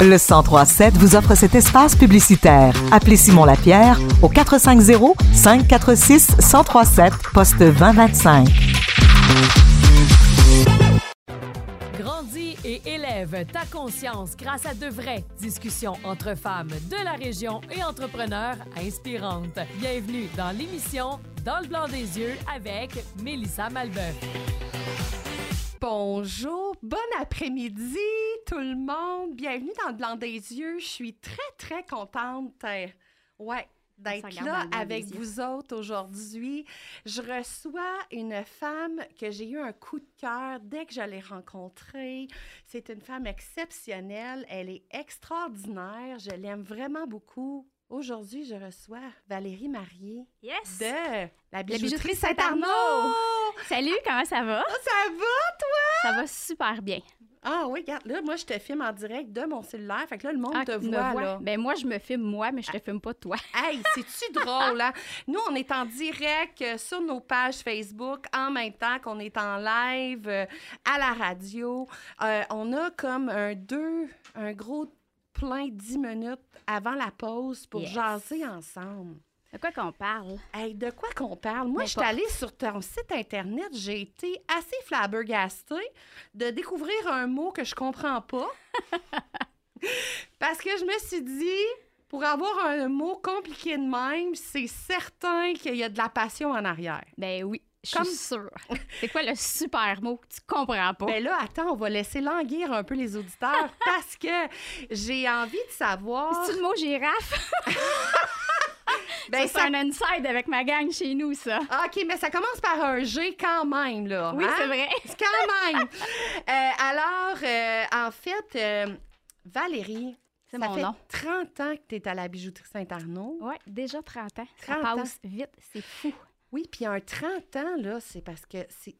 Le 1037 vous offre cet espace publicitaire. Appelez Simon Lapierre au 450 546 1037 poste 2025. Grandis et élève ta conscience grâce à de vraies discussions entre femmes de la région et entrepreneurs inspirantes. Bienvenue dans l'émission Dans le blanc des yeux avec Mélissa Malbeuf. Bonjour, bon après-midi tout le monde. Bienvenue dans le blanc des yeux. Je suis très, très contente euh, ouais, d'être là avec vous autres aujourd'hui. Je reçois une femme que j'ai eu un coup de cœur dès que je l'ai rencontrée. C'est une femme exceptionnelle. Elle est extraordinaire. Je l'aime vraiment beaucoup. Aujourd'hui, je reçois Valérie Marié yes. de la bijouterie, Saint-Arnaud. Salut, comment ça va? Oh, ça va, toi? Ça va super bien. Ah oui, regarde, là, moi, je te filme en direct de mon cellulaire. Fait que là, le monde ah, te voit, là. Ben moi, je me filme moi, mais je te filme pas toi. hey, c'est-tu drôle, hein? Nous, on est en direct euh, sur nos pages Facebook en même temps qu'on est en live euh, à la radio. Euh, on a comme un deux, un gros plein dix minutes avant la pause pour jaser ensemble. De quoi qu'on parle? Hey, de quoi qu'on parle? Moi, je suis allée sur ton site Internet, j'ai été assez flabbergastée de découvrir un mot que je comprends pas. Parce que je me suis dit, pour avoir un mot compliqué de même, c'est certain qu'il y a de la passion en arrière. Ben oui. Je suis sûre. C'est quoi le super mot que tu comprends pas? Ben là, attends, on va laisser languir un peu les auditeurs parce que j'ai envie de savoir. C'est le mot girafe? ben, ça, c'est un inside avec ma gang chez nous, ça. Ah, OK, mais ça commence par un G quand même, là. Oui, hein? c'est vrai. quand même. Euh, alors, euh, en fait, euh, Valérie, c'est mon fait nom. 30 ans que tu es à la bijouterie Saint-Arnaud. Oui, déjà 30 ans. ça passe vite, c'est fou. Oui, puis un 30 ans, là, c'est parce que c'est,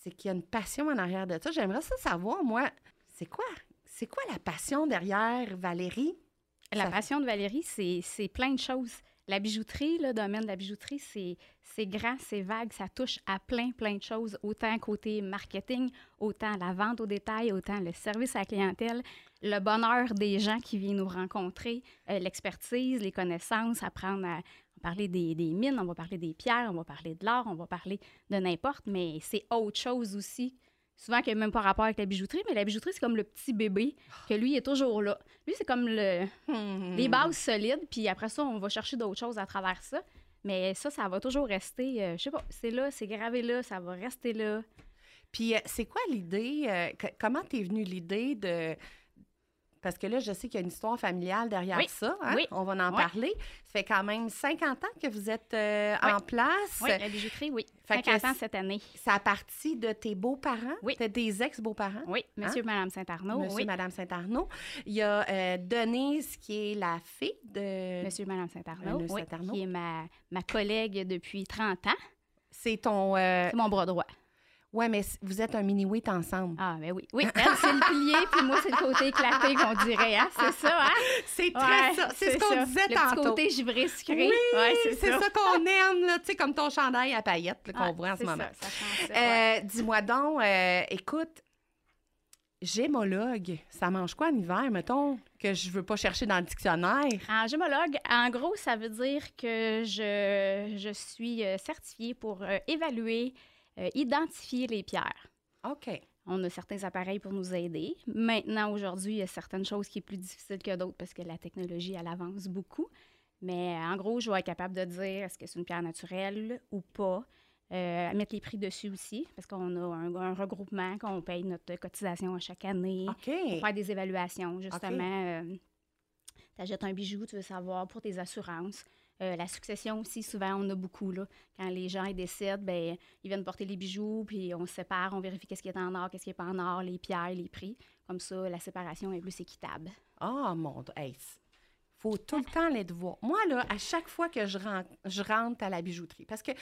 c'est qu'il y a une passion en arrière de ça. J'aimerais ça savoir, moi, c'est quoi? C'est quoi la passion derrière Valérie? La passion de Valérie, c'est, c'est plein de choses. La bijouterie, le domaine de la bijouterie, c'est, c'est grand, c'est vague, ça touche à plein, plein de choses, autant côté marketing, autant la vente au détail, autant le service à la clientèle, le bonheur des gens qui viennent nous rencontrer, euh, l'expertise, les connaissances, apprendre à, parler des, mines, on va parler des pierres, on va parler de l'or, on va parler de n'importe, mais c'est autre chose aussi. Souvent, qui n'a même pas rapport avec la bijouterie, mais la bijouterie, c'est comme le petit bébé, que lui est toujours là. Lui, c'est comme le, hmm. les bases solides, puis après ça, on va chercher d'autres choses à travers ça. Mais ça, ça va toujours rester, euh, je sais pas, c'est là, c'est gravé là, ça va rester là. Puis, euh, c'est quoi l'idée, euh, comment t'es venue l'idée de parce que là, je sais qu'il y a une histoire familiale derrière ça. Hein? Oui. On va en parler. Ça fait quand même 50 ans que vous êtes euh, en place. Oui, la bijouterie, oui. 50 ans cette année. Ça a parti de tes beaux-parents? Oui. des ex-beaux-parents? Oui, monsieur et madame Saint-Arnaud. Monsieur et madame Saint-Arnaud. Il y a euh, Denise, qui est la fille de... Monsieur et madame Saint-Arnaud, oui, qui est ma, ma collègue depuis 30 ans. C'est ton... Euh, C'est mon bras droit. Ouais, mais vous êtes un mini-wit ensemble. Ah, mais oui. Oui, elle, c'est le pilier, puis moi, c'est le côté éclaté qu'on dirait. Hein? C'est ça, hein? C'est très ça. C'est ce qu'on disait le tantôt. Le côté givré sucré. Oui, ouais, c'est ça, ça qu'on aime, là, tu sais, comme ton chandail à paillettes qu'on ah, voit en ce moment. Ça, ça euh, Dis-moi donc, euh, écoute, gémologue, ça mange quoi en hiver, mettons, que je veux pas chercher dans le dictionnaire? En gémologue, en gros, ça veut dire que je, je suis euh, certifiée pour évaluer identifier les pierres. OK. On a certains appareils pour nous aider. Maintenant, aujourd'hui, il y a certaines choses qui sont plus difficiles que d'autres parce que la technologie, elle avance beaucoup. Mais en gros, je vais être capable de dire est-ce que c'est une pierre naturelle ou pas. Euh, mettre les prix dessus aussi, parce qu'on a un, regroupement, qu'on paye notre cotisation à chaque année. OK. Pour faire des évaluations, justement. Euh, tu achètes un bijou, tu veux savoir pour tes assurances. Euh, la succession aussi, souvent, on a beaucoup. Là. Quand les gens ils décèdent, ben, ils viennent porter les bijoux, puis on sépare, on vérifie qu'est-ce qui est en or, qu'est-ce qui n'est pas en or, les pierres, les prix. Comme ça, la séparation est plus équitable. Ah, mon Dieu! Hey, faut tout le temps les devoir. Moi, là, à chaque fois que je rentre, je rentre à la bijouterie, parce que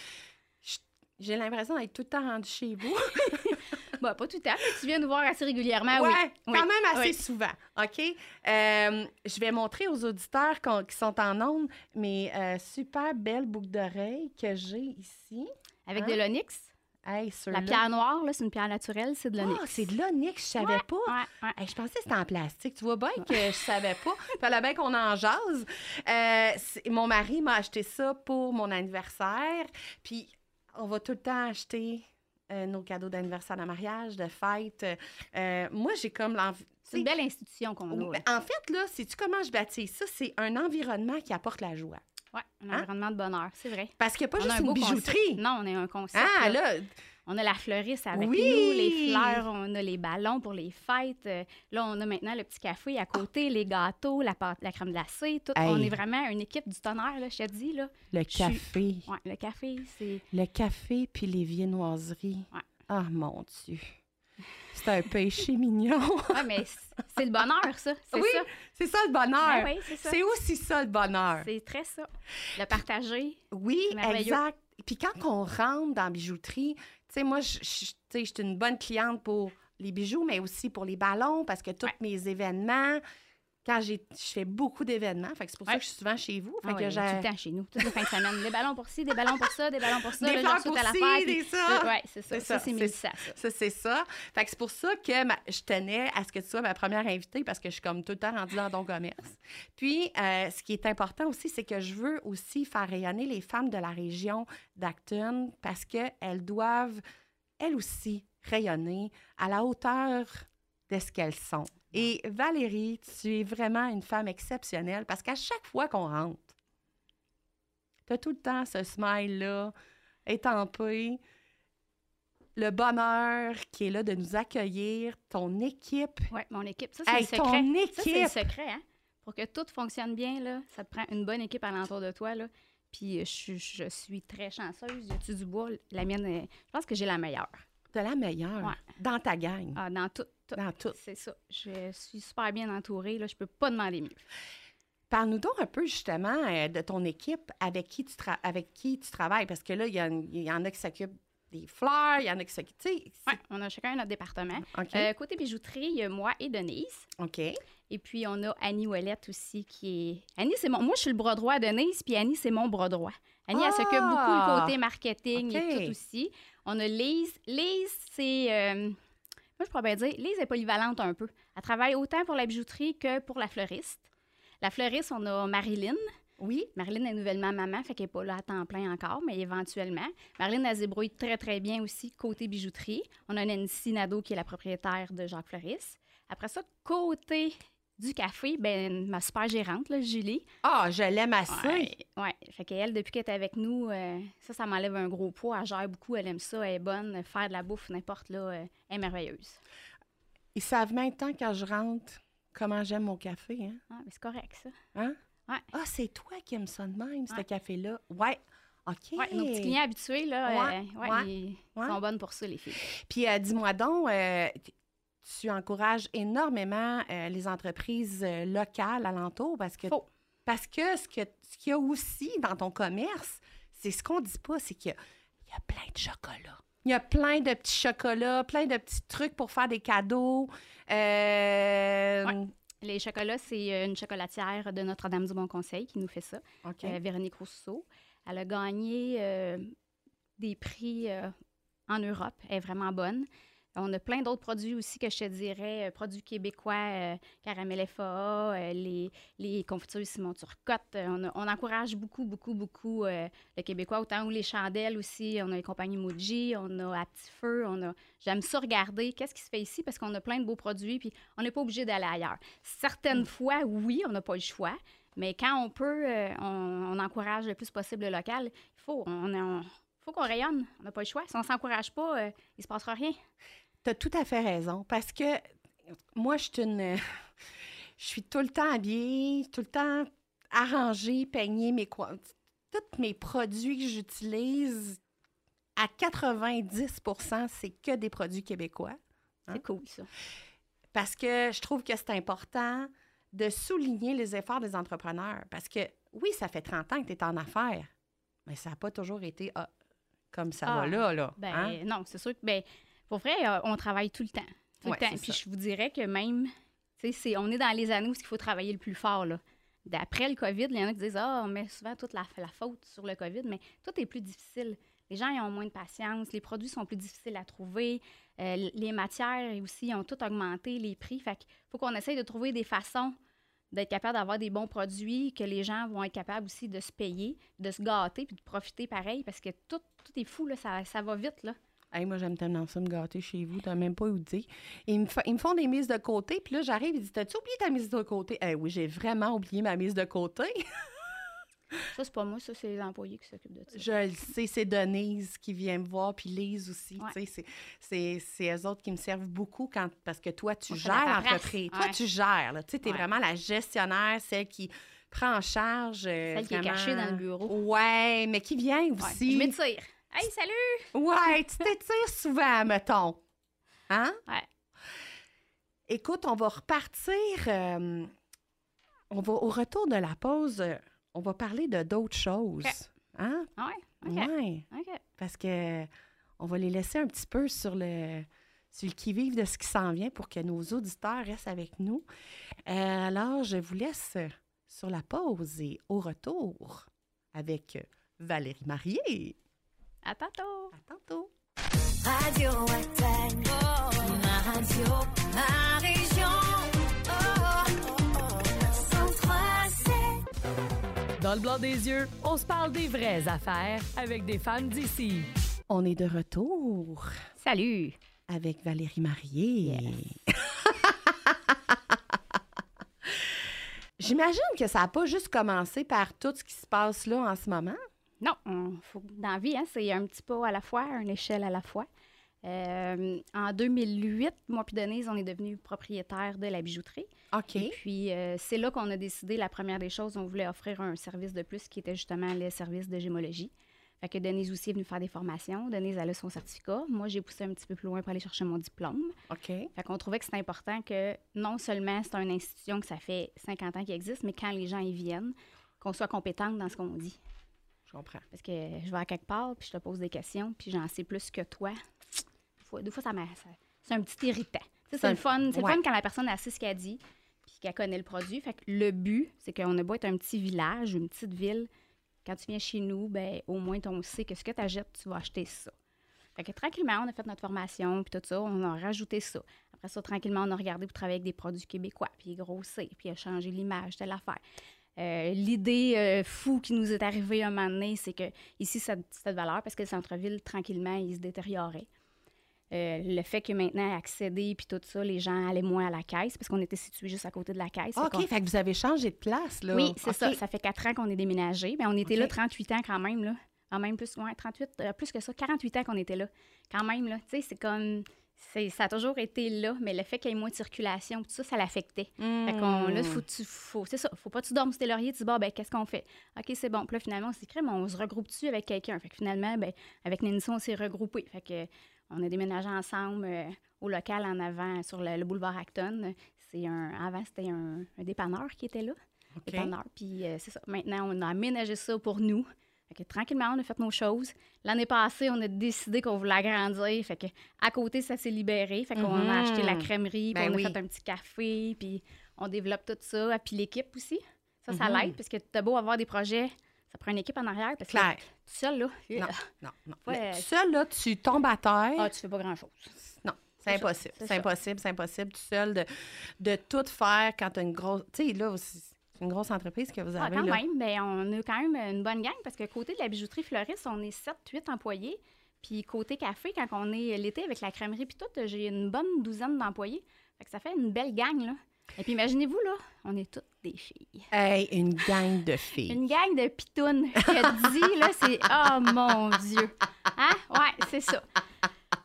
j'ai l'impression d'être tout le temps rendu chez vous. bah, pas tout le temps, mais tu viens nous voir assez régulièrement, ouais, oui. quand même assez souvent. OK? Euh, je vais montrer aux auditeurs qui sont en ondes mes euh, super belles boucles d'oreilles que j'ai ici. Avec de hein? l'onyx? la pierre noire, c'est une pierre naturelle, c'est de l'onyx. Ah, c'est de l'onyx, je savais pas. je pensais que c'était en plastique. Tu vois bien que je savais pas. Fallait bien qu'on en jase. Euh, mon mari m'a acheté ça pour mon anniversaire. Puis on va tout le temps acheter euh, nos cadeaux d'anniversaire de mariage, de fête. Euh, moi, j'ai comme l'envie. C'est une belle institution qu'on a. En fait, là, sais-tu comment je baptise ça? C'est un environnement qui apporte la joie. Oui, un hein? environnement de bonheur, c'est vrai. Parce qu'il n'y a pas juste une bijouterie. Non, on est un concept. Ah, là, on a la fleuriste avec nous, les fleurs, on a les ballons pour les fêtes. Euh, là, on a maintenant le petit café à côté, les gâteaux, la, pâte, la crème glacée. Tout. On est vraiment une équipe du tonnerre, là, je te dis. Là. Le café. Le café, c'est... Le café puis les viennoiseries. Ah, mon Dieu. C'est un péché mignon. oui, mais c'est le bonheur, ça. Oui, c'est ça le bonheur. Ben oui, c'est aussi ça le bonheur. C'est très ça. Le partager. Oui, exact. Puis quand on rentre dans la bijouterie, sais, moi, je suis une bonne cliente pour les bijoux, mais aussi pour les ballons, parce que tous mes événements, quand je fais beaucoup d'événements, fait que c'est pour ça que je suis souvent chez vous. Fait ah que j'ai tout le temps chez nous, toutes les fins de semaine. Des ballons pour ci, des ballons pour ça, des ballons pour ça. Des fleurs pour ci, des ça. Oui, c'est ça. Ça, c'est ça. Ça, c'est ça. Fait que c'est pour ça que je tenais à ce que tu sois ma première invitée parce que je suis comme tout le temps rendue dans ton commerce. Puis, euh, ce qui est important aussi, c'est que je veux aussi faire rayonner les femmes de la région d'Acton parce qu'elles doivent, elles aussi, rayonner à la hauteur de ce qu'elles sont. Et Valérie, tu es vraiment une femme exceptionnelle parce qu'à chaque fois qu'on rentre, tu as tout le temps ce smile-là, étampé, le bonheur qui est là de nous accueillir, ton équipe. Oui, mon équipe. Ça, c'est le secret. Ton équipe. c'est le secret, hein? Pour que tout fonctionne bien, là, ça te prend une bonne équipe alentour de toi, là. Puis euh, je, suis très chanceuse. J'ai-tu du bois? La mienne, je pense que j'ai la meilleure. De la meilleure? Dans ta gang? Ah, dans tout. Dans tout. C'est ça. Je suis super bien entourée. Là. Je peux pas demander mieux. Parle-nous donc un peu justement euh, de ton équipe avec qui tu, avec qui tu travailles. Parce que là, il y, en a qui s'occupent des fleurs, il y en a qui s'occupent. Oui, on a chacun notre département. Euh, côté bijouterie, il y a moi et Denise. OK. Et puis, on a Annie Ouellette aussi qui est. Annie, c'est mon. Moi, je suis le bras droit de Denise, puis Annie, c'est mon bras droit. Annie, elle s'occupe beaucoup du ah! côté marketing et tout aussi. On a Lise. Lise, c'est. Euh, moi, je pourrais bien dire, Lise est polyvalente un peu. Elle travaille autant pour la bijouterie que pour la fleuriste. La fleuriste, on a Marilyn. Oui. Marilyn est nouvellement maman, fait qu'elle n'est pas là à temps plein encore, mais éventuellement. Marilyn, elle se débrouille très, très bien aussi côté bijouterie. On a Nancy Nadeau, qui est la propriétaire de Jacques Fleuriste. Après ça, côté du café, ben ma super gérante, là, Julie. Ah, je l'aime assez. Oui, fait qu'elle, depuis qu'elle est avec nous, euh, ça, ça m'enlève un gros poids. Elle gère beaucoup, elle aime ça, elle est bonne. Faire de la bouffe, n'importe là, euh, elle est merveilleuse. Ils savent maintenant quand je rentre comment j'aime mon café, hein? Ah, mais c'est correct, ça. Hein? Ouais. Ah, c'est toi qui aimes ça de même, ce café-là. Ouais. OK. Ouais, nos petits clients habitués, là, euh, ils sont bonnes pour ça, les filles. Puis, dis-moi donc, tu encourages énormément euh, les entreprises euh, locales alentour parce que, parce que ce qu'il y a aussi dans ton commerce, c'est ce qu'on dit pas, c'est qu'il y, a plein de chocolat. Il y a plein de petits chocolats, plein de petits trucs pour faire des cadeaux. Euh, les chocolats, c'est une chocolatière de Notre-Dame du Bon Conseil qui nous fait ça. Véronique Rousseau. Elle a gagné des prix en Europe. Elle est vraiment bonne. On a plein d'autres produits aussi que je te dirais, euh, produits québécois, euh, caramel FAA, euh, les, les confitures Simon Turcotte. On, on, encourage beaucoup, beaucoup, beaucoup le québécois, autant ou les chandelles aussi. On a les compagnies Muji, on a À Petit Feu, on a... J'aime ça regarder qu'est-ce qui se fait ici parce qu'on a plein de beaux produits, puis on n'est pas obligé d'aller ailleurs. Certaines mm. fois, oui, on n'a pas le choix, mais quand on peut, on, encourage le plus possible le local. Il faut, on, faut qu'on rayonne. On n'a pas le choix. Si on ne s'encourage pas, il ne se passera rien. Tu as tout à fait raison parce que moi, je suis une. Je suis tout le temps habillée, tout le temps arrangée, peignée. Mes, tous mes produits que j'utilise, à 90% c'est que des produits québécois. Hein. C'est cool, ça. Parce que je trouve que c'est important de souligner les efforts des entrepreneurs. Parce que oui, ça fait 30 ans que tu es en affaires, mais ça n'a pas toujours été ah, comme ça va ah, là. là ben, hein. Non, c'est sûr que. Ben, pour vrai, euh, on travaille tout le temps. Tout le temps. Puis je vous dirais que même, tu sais, on est dans les années où il faut travailler le plus fort, là. D'après le COVID, il y en a qui disent Ah, on met souvent toute la, la, faute sur le COVID, mais tout est plus difficile. Les gens ils ont moins de patience, les produits sont plus difficiles à trouver, euh, les matières aussi ont tout augmenté, les prix. Fait qu'il faut qu'on essaye de trouver des façons d'être capable d'avoir des bons produits, que les gens vont être capables aussi de se payer, de se gâter, puis de profiter pareil, parce que tout, tout est fou, là, ça, ça va vite. Là. Moi, j'aime tellement ça, me gâter chez vous. T'as même pas où dire. Ils me, ils me font des mises de côté, puis là, j'arrive, ils disent T'as-tu oublié ta mise de côté? Eh oui, j'ai vraiment oublié ma mise de côté. Ça, c'est pas moi, ça, c'est les employés qui s'occupent de ça. Je le sais, c'est Denise qui vient me voir, puis Lise aussi. C'est, c'est eux autres qui me servent beaucoup quand, parce que toi, tu gères l'entreprise. Toi, tu gères. Tu es vraiment la gestionnaire, celle qui prend en charge. Euh, celle qui est cachée dans le bureau. Ouais, mais qui vient aussi. Je m'étire. Hey, salut! Ouais, tu t'étires souvent, mettons. Hein? Ouais. Écoute, on va repartir. Euh, on va au retour de la pause. Euh, on va parler de d'autres choses. Hein? Ah oui, ouais. Parce que on va les laisser un petit peu sur le, sur le qui-vive de ce qui s'en vient pour que nos auditeurs restent avec nous. Euh, alors, je vous laisse sur la pause et au retour avec Valérie Marié. À tantôt. À tantôt. Radio radio, Dans le blanc des yeux, on se parle des vraies affaires avec des femmes d'ici. On est de retour. Salut. Avec Valérie Marié. J'imagine que ça n'a pas juste commencé par tout ce qui se passe là en ce moment. Non, faut, dans la vie, hein, c'est un petit pas à la fois, une échelle à la fois. Euh, en 2008, moi puis Denise, on est devenus propriétaires de la bijouterie. OK. Et puis, euh, c'est là qu'on a décidé, la première des choses, on voulait offrir un service de plus qui était justement le service de gémologie. Fait que Denise aussi est venue faire des formations. Denise, elle a son certificat. Moi, j'ai poussé un petit peu plus loin pour aller chercher mon diplôme. OK. Fait qu'on trouvait que c'était important que non seulement c'est une institution que ça fait 50 ans qu'il existe, mais quand les gens y viennent, qu'on soit compétente dans ce qu'on dit. Je comprends. Parce que je vais à quelque part, puis je te pose des questions, puis j'en sais plus que toi des fois, ça, c'est un petit irritant. C'est le fun. C'est fun quand la personne a su ce qu'elle dit puis qu'elle connaît le produit. Fait que le but, c'est qu'on a beau être un petit village, une petite ville. Quand tu viens chez nous, ben au moins, on sait que ce que tu achètes, tu vas acheter ça. Fait que tranquillement, on a fait notre formation, puis tout ça, on a rajouté ça. Après ça, tranquillement, on a regardé pour travailler avec des produits québécois, puis grossir, puis a changé l'image de l'affaire. Euh, l'idée euh, fou qui nous est arrivée un moment donné, c'est que ici, cette, cette valeur, parce que le centre-ville, tranquillement, il se détériorait. Euh, le fait que maintenant, accéder puis tout ça, les gens allaient moins à la caisse parce qu'on était situé juste à côté de la caisse. OK, fait, que vous avez changé de place, là. Oui, c'est ça. Ça fait quatre ans qu'on est déménagé. Mais on était là 38 ans quand même, là. En même plus, ouais, 38, euh, plus que ça, 48 ans qu'on était là. Quand même, là. Tu sais, c'est comme. Ça a toujours été là, mais le fait qu'il y ait moins de circulation, tout ça, ça l'affectait. Fait qu'on, là, faut, tu, faut, c'est ça, faut pas que tu dormes sur tes lauriers, tu dis, bon, ben, qu'est-ce qu'on fait? OK, c'est bon. Puis là, finalement, on s'est mais on se regroupe dessus avec quelqu'un? Fait que finalement, ben, avec Nenson, on s'est regroupé. Fait que on a déménagé ensemble euh, au local en avant sur le, boulevard Acton. C'est un, avant, c'était un, dépanneur qui était là. Dépanneur. Puis euh, c'est ça. Maintenant, on a aménagé ça pour nous. Fait que, tranquillement, on a fait nos choses. L'année passée, on a décidé qu'on voulait agrandir. Fait que, à côté, ça s'est libéré. Fait qu'on a acheté la crèmerie, puis ben on a fait un petit café, puis on développe tout ça. Puis l'équipe aussi. Ça, ça mhm. l'aide, parce que tu as beau avoir des projets ça prend une équipe en arrière. Parce Claire. Que, tout seul, là. Non, non, non. tout seul, là, tu tombes à terre. Ah, tu fais pas grand-chose. Non, c'est impossible. C'est impossible, c'est impossible tout seul de, de tout faire quand tu as une grosse. Tu sais, là, c'est une grosse entreprise que vous avez. Ah, quand là. même. Bien, on a quand même une bonne gang parce que côté de la bijouterie fleuriste, on est 7-8 employés. Puis côté café, quand on est l'été avec la crèmerie puis tout, j'ai une bonne douzaine d'employés. Fait que ça fait une belle gang, là. Et puis imaginez-vous, là, on est toutes des filles. Hey, une gang de filles. une gang de pitounes. Que dit, là, c'est Oh mon Dieu. Hein? Ouais, c'est ça.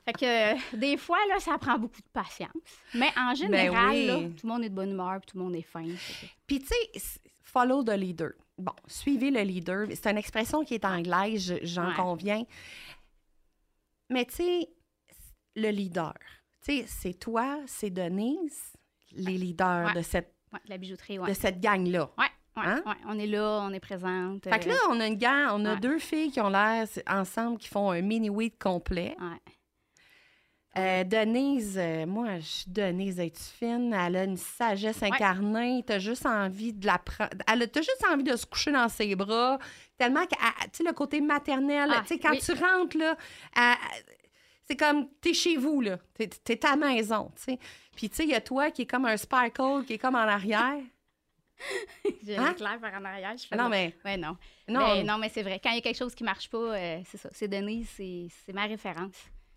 Fait que euh, des fois, là, ça prend beaucoup de patience. Mais en ben général, là, tout le monde est de bonne humeur, tout le monde est fin. Puis tu sais, follow the leader. Bon, suivez le leader. C'est une expression qui est anglaise, j'en conviens. Mais tu sais, le leader, tu sais, c'est toi, c'est Denise, les leaders de cette, la bijouterie, de cette gang-là. Oui. Hein? on est là, on est présente. Fait que là, on a une gang, on a deux filles qui ont l'air ensemble, qui font un mini-week complet. Euh, Denise, euh, moi, je suis Denise, es-tu fine? Elle a une sagesse incarnée. T'as juste envie de la prendre. Elle a t'as juste envie de se coucher dans ses bras. Tellement que, tu sais, le côté maternel, Ah, tu sais, quand oui. tu rentres, là, c'est comme, t'es chez vous, là. T'es, à la maison, tu sais. Puis, tu sais, il y a toi qui est comme un sparkle, qui est comme en arrière. J'ai Hein? l'éclair par en arrière. Je non, mais. Ouais, non. Non, Ben, non, mais c'est vrai. Quand il y a quelque chose qui marche pas, euh, c'est ça. C'est Denise, c'est ma référence.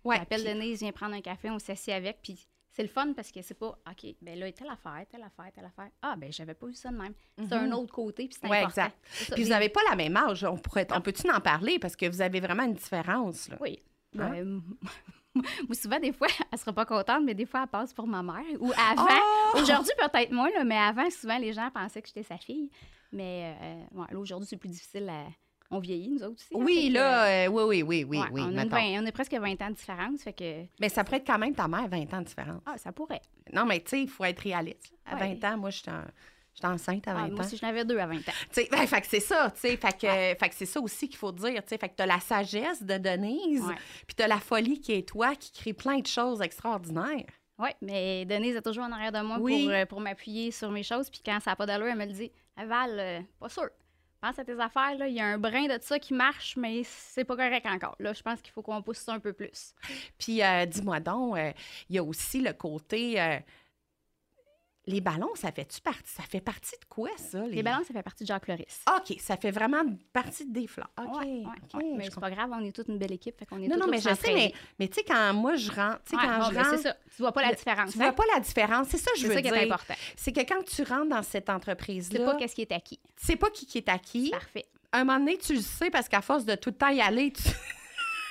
Ouais. J'appelle puis- Denise, viens prendre un café, on s'assied avec, puis c'est le fun parce que c'est pas, OK, ben là, telle affaire, telle affaire, telle affaire. Ah, ben j'avais pas vu ça de même. C'est un autre côté, puis c'est Ouais, important. exact. Ça, Puis vous n'avez pas la même âge. On, pourrait, on peut-tu en parler? Parce que vous avez vraiment une différence, là? Oui. Hein? Ben, moi, souvent, des fois, elle sera pas contente, mais des fois, elle passe pour ma mère. Ou avant. Oh! Aujourd'hui, peut-être moins, là, mais avant, souvent, les gens pensaient que j'étais sa fille. Mais euh, ouais, aujourd'hui, c'est plus difficile. à- On vieillit, nous autres aussi. hein, Oui, là, euh, oui, oui, oui, oui, ouais, oui. on, a a presque 20 ans de différence, fait que... Mais ça pourrait être quand même ta mère, 20 ans de différence. Ah, ça pourrait. Non, mais tu sais, il faut être réaliste. À Ouais. 20 ans, moi, j'étais en- j'étais enceinte à 20 Ah, moi ans. j'en avais deux à 20 ans. Tu sais, ben, fait que c'est ça, tu sais. Fait que, fait que c'est ça aussi qu'il faut dire, tu sais. Fait que t'as la sagesse de Denise, puis t'as la folie qui est toi, qui crée plein de choses extraordinaires. Oui, mais Denise est toujours en arrière de moi Oui. pour, euh, pour m'appuyer sur mes choses. Puis quand ça n'a pas d'allure, elle me le dit Val, euh, pas sûr. Pense à tes affaires, là. Il y a un brin de ça qui marche, mais c'est pas correct encore. Là, je pense qu'il faut qu'on pousse ça un peu plus. Puis euh, dis-moi donc, euh, il y a aussi le côté... euh, les ballons, ça fait-tu partie... Ça fait partie de quoi, ça? Les ballons, ça fait partie de Jacques Floris. OK, ça fait vraiment partie des fleurs. OK, Ouais. Mais c'est pas grave, on est toute une belle équipe. Fait qu'on est Non, non, mais je sais, mais, mais tu sais, quand moi je rentre, tu sais, Ouais, quand bon, je ben, rentre. c'est ça. Tu vois pas la différence. Tu vois hein? pas la différence. C'est ça que je C'est veux ça qui dire. est important. C'est que quand tu rentres dans cette C'est entreprise-là, pas qu'est-ce qui est acquis. tu sais pas qui, qui est acquis. Parfait. Un moment donné, tu le sais parce qu'à force de tout le temps y aller, tu...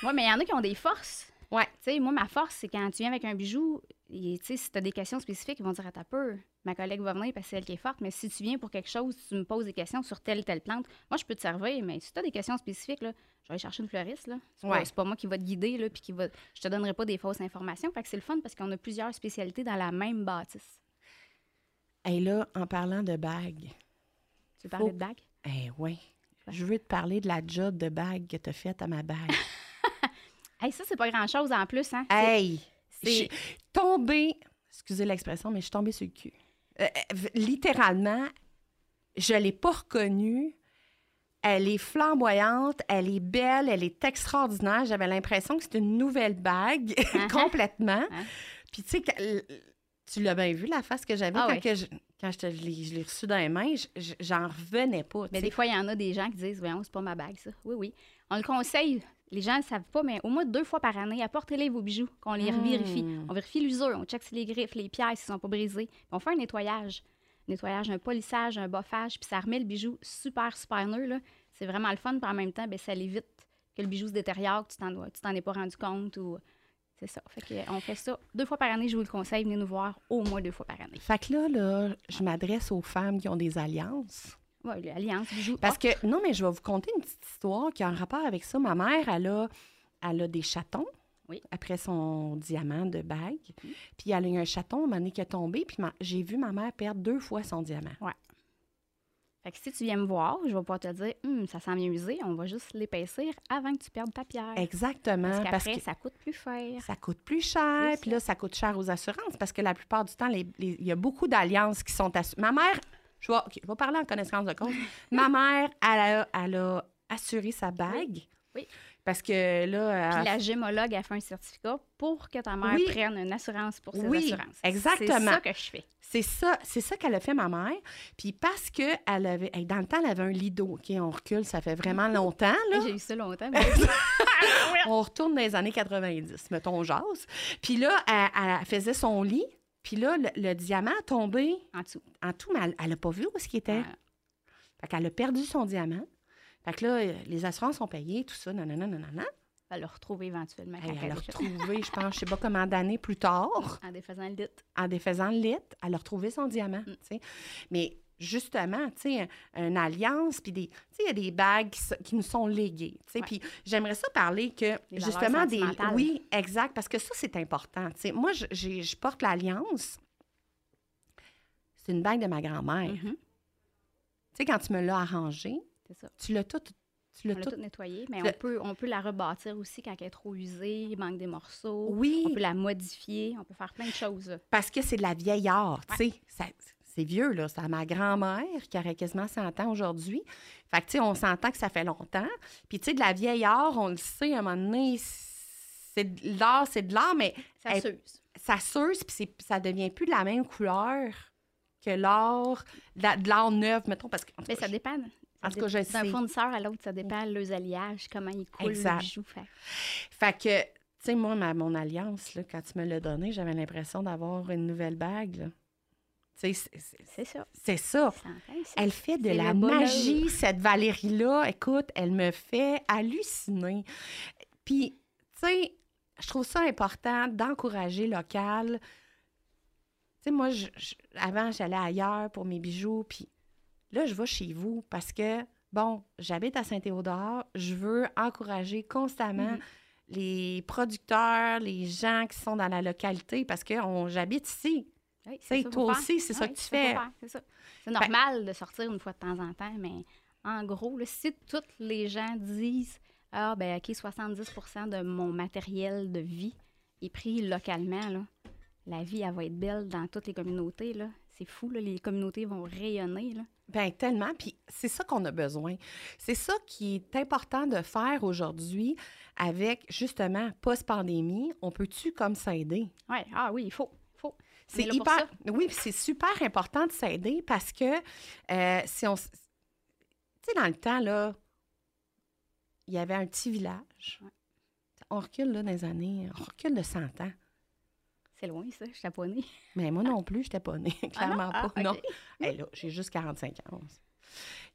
Oui, mais il y en a qui ont des forces. Ouais. Tu sais, moi, ma force, c'est quand tu viens avec un bijou, et, tu sais, si tu as des questions spécifiques, ils vont dire à ta peur. Ma collègue va venir parce que c'est elle qui est forte, mais si tu viens pour quelque chose, tu me poses des questions sur telle telle plante, moi, je peux te servir, mais si tu as des questions spécifiques, là, je vais aller chercher une fleuriste. Là. C'est, Ouais. pas, moi qui va te guider, là, puis qui va. Je te donnerai pas des fausses informations. Fait que c'est le fun parce qu'on a plusieurs spécialités dans la même bâtisse. Et là, en parlant de bagues, Tu veux parler Faut- de bague? eh oui, je veux te parler de la job de bague que tu as faite à ma bague. Hey, ça, c'est pas grand-chose en plus, hein? hey! C'est- tombée, excusez l'expression, mais je suis tombée sur le cul. Euh, euh, littéralement, je l'ai pas reconnue. Elle est flamboyante, elle est belle, elle est extraordinaire. J'avais l'impression que c'était une nouvelle bague, Uh-huh. complètement. Hein? Puis tu sais, tu l'as bien vu, la face que j'avais Ah quand, oui. que je, quand je, l'ai reçue dans les mains, je- je- j'en revenais pas. Mais des fois, il y en a des gens qui disent Voyons, c'est pas ma bague, ça. Oui, oui. On le conseille. Les gens ne le savent pas, mais au moins deux fois par année, apportez-les vos bijoux, qu'on les vérifie. Mm. On vérifie l'usure, on check si les griffes, les pièces, ne sont pas brisées. Puis on fait un nettoyage. Un nettoyage, un polissage, un boffage, puis ça remet le bijou super, super neuf. là. C'est vraiment le fun, puis en même temps, ben, ça l'évite que le bijou se détériore, que tu t'en, es pas rendu compte. ou C'est ça. Fait que, on fait ça deux fois par année. Je vous le conseille, venez nous voir au moins deux fois par année. Fait que là, là, je m'adresse aux femmes qui ont des alliances. Oui, l'alliance. Parce que, non, mais je vais vous conter une petite histoire qui a un rapport avec ça. Ma mère, elle a, elle a des chatons. Oui. Après son diamant de bague. Puis elle a eu un chaton, un moment donné, qui est tombé. Puis ma- j'ai vu ma mère perdre deux fois son diamant. Fait que si tu viens me voir, je vais pas te dire, Hum, ça sent bien usé, on va juste l'épaissir avant que tu perdes ta pierre. Exactement. Parce Parce, qu'après, que ça coûte plus cher. ça coûte plus cher. Puis là, ça coûte cher aux assurances. Parce que la plupart du temps, les- il y a beaucoup d'alliances qui sont assurées. Ma mère, je vais, ok, je vais parler en connaissance de cause. ma mère, elle a, elle a assuré sa bague. Oui. Parce que là, Puis elle- la gémologue a fait un certificat pour que ta mère Oui. prenne une assurance pour ses Oui, assurances. exactement. C'est ça que je fais. C'est ça, c'est ça qu'elle a fait ma mère. Puis parce que elle avait, hey, dans le temps, elle avait un lido. Ok, on recule, ça fait vraiment longtemps là. J'ai eu ça longtemps. mais- On retourne dans les années 90, mettons, on jase. Puis là, elle, elle faisait son lit. Puis là, le, le diamant a tombé en dessous. en tout, mais elle n'a pas vu où ce qu'il était. Fait qu'elle a perdu son diamant. Fait que là, euh, les assurances ont payé, tout ça, nanana, nanana. elle l'a retrouvé éventuellement. Elle elle l'a retrouvé, je pense, je sais pas combien d'années plus tard. En défaisant le lit. en défaisant le lit, elle a retrouvé son diamant. Mm. tu sais. Mais justement, tu sais, un- une alliance, puis des, tu sais, il y a des bagues qui, qui nous sont léguées. tu sais. Puis j'aimerais ça parler que, Les justement, des. Oui, exact, parce que ça, c'est important. tu sais. Moi, je, porte l'alliance. C'est une bague de ma grand-mère. Mhm. Tu sais, quand tu me l'as arrangée, tu l'as tout. Tu On l'a tout... tout nettoyé, mais Le- on peut, on peut la rebâtir aussi quand elle est trop usée, il manque des morceaux. Oui, On peut la modifier, on peut faire plein de choses. parce que c'est de la vieille art, tu sais. C'est vieux, là. C'est à ma grand-mère qui aurait quasiment 100 ans aujourd'hui. Fait que, tu sais, on s'entend que ça fait longtemps. Puis, tu sais, de la vieille art, on le sait, à un moment donné, c'est de l'art, c'est de l'art, mais Ça Elle- s'use. ça s'use, puis ça devient plus de la même couleur que l'art, de de l'art neuf, mettons, parce que... Mais cas, ça dépend. En tout cas, je dé- D'un sais. fournisseur à l'autre, ça dépend les alliages, comment ils coulent le bijou. Fait. Fait que, tu sais, moi, ma- mon alliance, là, quand tu me l'as donnée, j'avais l'impression d'avoir une nouvelle bague, là. C'est- ça. c'est ça. Elle fait de la bonheur. magie, cette Valérie-là. Écoute, elle me fait halluciner. Puis, tu sais, je trouve ça important d'encourager local. Tu sais, moi, je- je- avant, j'allais ailleurs pour mes bijoux, puis là, je vais chez vous parce que, bon, j'habite à Saint-Théodore, je veux encourager constamment Mhm. les producteurs, les gens qui sont dans la localité parce que j'habite ici. Oui, sais, ça, toi aussi, c'est ça Oui, que tu fais. faire, C'est. C'est normal de sortir une fois de temps en temps, mais en gros, là, si tous les gens disent Ah, ben OK, 70% de mon matériel de vie est pris localement, là, la vie, elle va être belle dans toutes les communautés. là. C'est fou, là, les communautés vont rayonner. Là. Ben tellement, puis c'est ça qu'on a besoin. C'est ça qui est important de faire aujourd'hui avec justement post-pandémie. On peut-tu comme s'aider? Ouais, ah oui, il faut. C'est hyper. Oui, puis c'est super important de s'aider parce que euh, si on. Tu sais, dans le temps, là, il y avait un petit village. Ouais. On recule là, dans les années. On recule de 100 ans. C'est loin, ça. Je suis pas née. Mais moi non plus, je n'étais pas née. Clairement Ah, pas. Non. Hey, là, j'ai juste 45 ans.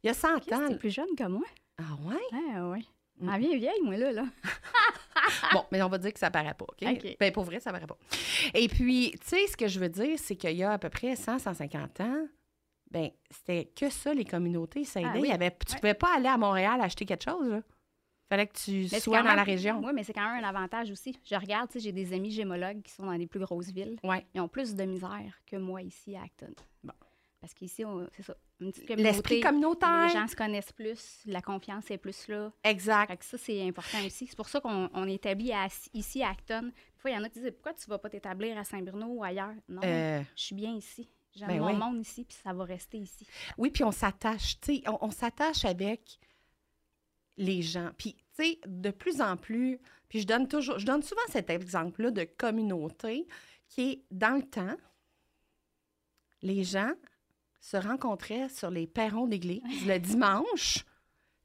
Il y a 100 Qu'est-ce ans. t'es plus jeune que moi? Ah ouais? Ah, ouais. Mm. Ah, bien vieille, moi, là. là. Bon, mais on va dire que ça paraît pas, OK? OK. Ben, pour vrai, ça paraît pas. Et puis, tu sais, ce que je veux dire, c'est qu'il y a à peu près 100, 150 ans, ben c'était que ça, les communautés s'aidaient. Ah oui. Il y avait, tu Ouais. pouvais pas aller à Montréal acheter quelque chose, là. fallait que tu Mais sois dans même- la région. Oui, mais c'est quand même un avantage aussi. Je regarde, tu sais, j'ai des amis gémologues qui sont dans les plus grosses villes. Ouais. Ils ont plus de misère que moi ici à Acton. Bon. Parce qu'ici, c'est ça. L'esprit communautaire. Les gens se connaissent plus, la confiance est plus là. Exact. Fait que ça, c'est important aussi. C'est pour ça qu'on on établit à- ici à Acton. Des fois, il y en a qui disent Pourquoi tu vas pas t'établir à Saint-Bruno ou ailleurs? Non, Euh, je suis bien ici. J'aime ben mon oui. monde ici, puis ça va rester ici. Oui, puis on s'attache, tu sais, on, on s'attache avec les gens. Puis, tu sais, de plus en plus, puis je donne toujours, je donne souvent cet exemple-là de communauté qui est dans le temps, les gens se rencontraient sur les perrons d'église le dimanche.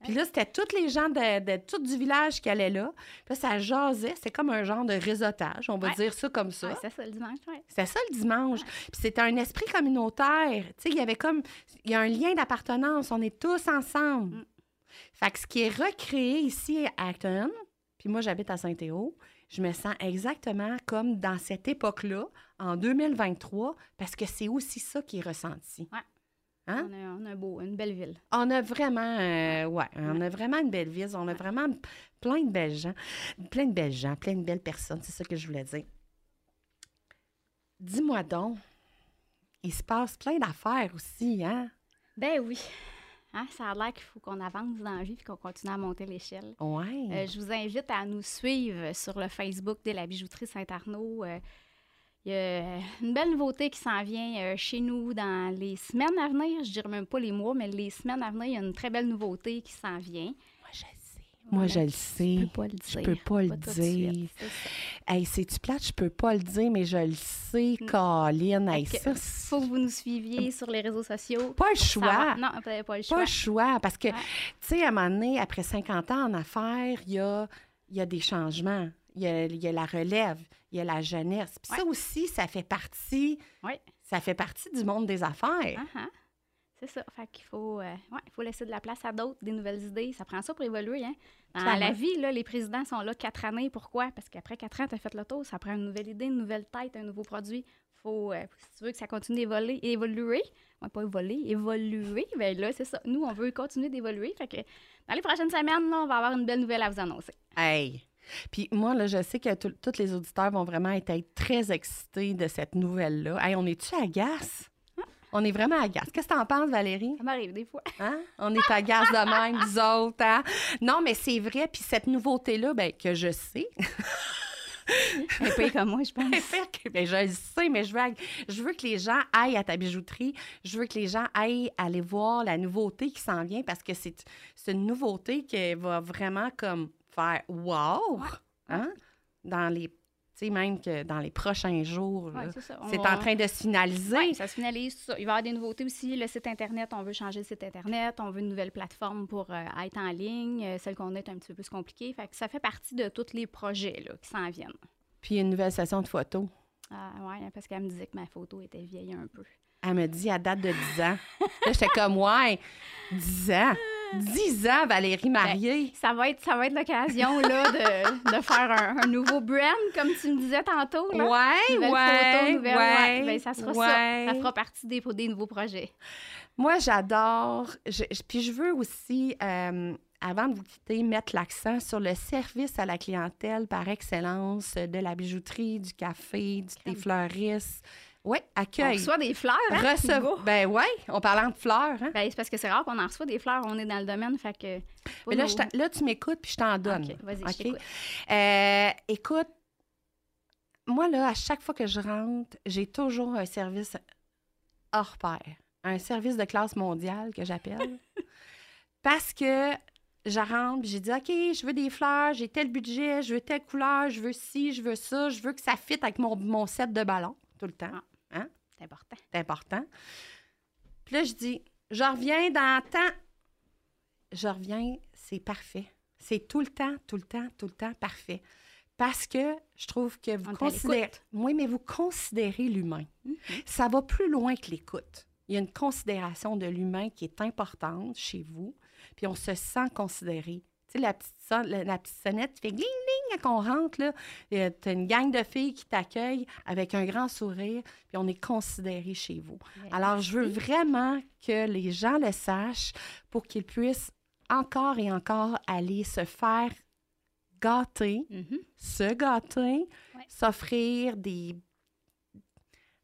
Puis là, c'était tous les gens de, de tout du village qui allaient là. Puis là, ça jasait. C'est comme un genre de réseautage, on va Ouais. dire ça comme ça. Ouais, c'est ça le dimanche, ouais. C'était ça le dimanche. Puis c'était un esprit communautaire. Tu sais, il y avait comme. Il y a un lien d'appartenance. On est tous ensemble. Mm. Fait que ce qui est recréé ici à Acton, puis moi, j'habite à Saint-Théo, je me sens exactement comme dans cette époque-là, en 2023, parce que c'est aussi ça qui est ressenti. Ouais. Hein? On, a, on a un beau, une belle ville. On a vraiment, euh, ouais, on a vraiment une belle ville. On a vraiment plein de belles gens, plein de belles gens, plein de belles personnes. C'est ça que je voulais dire. Dis-moi donc, il se passe plein d'affaires aussi, hein? Ben oui. Hein, ça a l'air qu'il faut qu'on avance dans la vie et qu'on continue à monter l'échelle. Ouais. Euh, je vous invite à nous suivre sur le Facebook de la bijouterie Saint-Arnaud. Euh, Il y a une belle nouveauté qui s'en vient euh, chez nous dans les semaines à venir. Je dirais même pas les mois, mais les semaines à venir, il y a une très belle nouveauté qui s'en vient. Moi, je le sais. Je le sais. Je peux pas le dire. Je peux pas le dire. Hey, c'est-tu plate? Je peux pas le dire, mais je le sais, Colin. Hey, Mm. Ça, faut que vous nous suiviez sur les réseaux sociaux. pas le choix. Non, pas le choix. Pas le choix. Parce que, Ouais. tu sais, à un moment donné, après 50 ans en affaires, il y a, y a des changements. Il y a, y a la relève, il y a la jeunesse. Puis ça aussi, ça fait partie, ça fait partie du monde des affaires. Ah, ah. C'est ça. Fait qu'il faut, euh, ouais, faut laisser de la place à d'autres, des nouvelles idées. Ça prend ça pour évoluer. Hein? Dans la vie, là, les présidents sont là quatre années. Pourquoi? Parce qu'après quatre ans, tu as fait le tour. Ça prend une nouvelle idée, une nouvelle tête, un nouveau produit. Faut, euh, si tu veux que ça continue d'évoluer, évoluer, ouais, pas évoluer, évoluer, ben là, c'est ça. Nous, on veut continuer d'évoluer. Fait que dans les prochaines semaines, là, on va avoir une belle nouvelle à vous annoncer. Hey! Puis moi, là, je sais que tous les auditeurs vont vraiment être, être très excités de cette nouvelle-là. Hey, on est-tu agace? On est vraiment agace. Qu'est-ce que t'en penses, Valérie? Ça m'arrive des fois. Hein? On est agace de même, nous autres. Hein? Non, mais c'est vrai. Puis cette nouveauté-là, ben, que je sais. Peu comme moi, je pense. ben, je le sais, mais je veux, je veux que les gens aillent à ta bijouterie. Je veux que les gens aillent aller voir la nouveauté qui s'en vient parce que c'est une nouveauté qui va vraiment comme faire wow! Hein? Dans les sais, même que dans les prochains jours, c'est en train de se finaliser. Oui, ça se finalise. Il va y avoir des nouveautés aussi. Le site Internet, on veut changer le site Internet. On veut une nouvelle plateforme pour euh, être en ligne. Euh, celle qu'on a est un petit peu plus compliquée. Fait que ça fait partie de tous les projets là, qui s'en viennent. Puis une nouvelle session de photos. Ah, oui, parce qu'elle me disait que ma photo était vieille un peu. Elle me dit à date de 10 ans. là, j'étais comme, ouais, 10 ans. 10 ans, Valérie ben, mariée. ça va être, ça va être l'occasion là, de, de faire un, nouveau brand, comme tu me disais tantôt. Là. Ouais, nouvelle ouais, photo, ouais, ben, ça sera ça. Ça fera partie des, des nouveaux projets. Moi, j'adore. puis je veux aussi, euh, avant de vous quitter, mettre l'accent sur le service à la clientèle par excellence de la bijouterie, du café, du, des fleuristes. Oui, accueil. On reçoit des fleurs. Hein, Recevoir. Ben oui, en parlant de fleurs. Hein? Ben, c'est parce que c'est rare qu'on en reçoit des fleurs. On est dans le domaine, fait que. Mais là, là, tu m'écoutes puis je t'en donne. OK, vas-y, euh, écoute, moi, là, à chaque fois que je rentre, j'ai toujours un service hors pair. Un service de classe mondiale que j'appelle. parce que je rentre, j'ai dit, OK, je veux des fleurs, j'ai tel budget, je veux telle couleur, je veux ci, je veux ça, je veux que ça fitte avec mon, mon set de ballons tout le temps. Ah. C'est important. C'est important. Puis là, je dis, je reviens dans temps. Je reviens, c'est parfait. C'est tout le temps, tout le temps, tout le temps parfait. Parce que je trouve que vous considérez. Oui, mais vous considérez l'humain. Mm-hmm. Ça va plus loin que l'écoute. Il y a une considération de l'humain qui est importante chez vous, puis on se sent considéré. Tu sais, la petite, la, petite sonnette qui fait gling, gling quand on rentre, là. Tu as une gang de filles qui t'accueillent avec un grand sourire, puis on est considéré chez vous. Alors, je veux vraiment que les gens le sachent pour qu'ils puissent encore et encore aller se faire gâter, mm-hmm. se gâter, s'offrir des,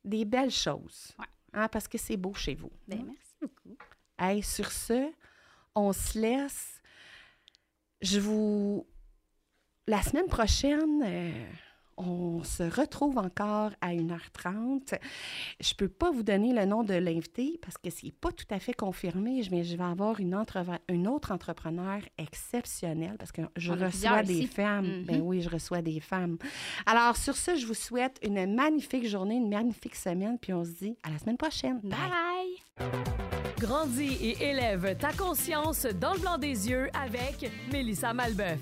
des belles choses. Hein, parce que c'est beau chez vous. Ben, merci beaucoup. Hey, sur ce, on se laisse je vous. La semaine prochaine, euh, on se retrouve encore à 1h30. Je ne peux pas vous donner le nom de l'invité parce que ce n'est pas tout à fait confirmé, mais je vais avoir une, une autre entrepreneur exceptionnelle parce que je reçois des femmes. Mm-hmm. Ben oui, je reçois des femmes. Alors, sur ce, je vous souhaite une magnifique journée, une magnifique semaine, puis on se dit à la semaine prochaine. Bye! Grandis et élève ta conscience dans le blanc des yeux avec Mélissa Malbeuf.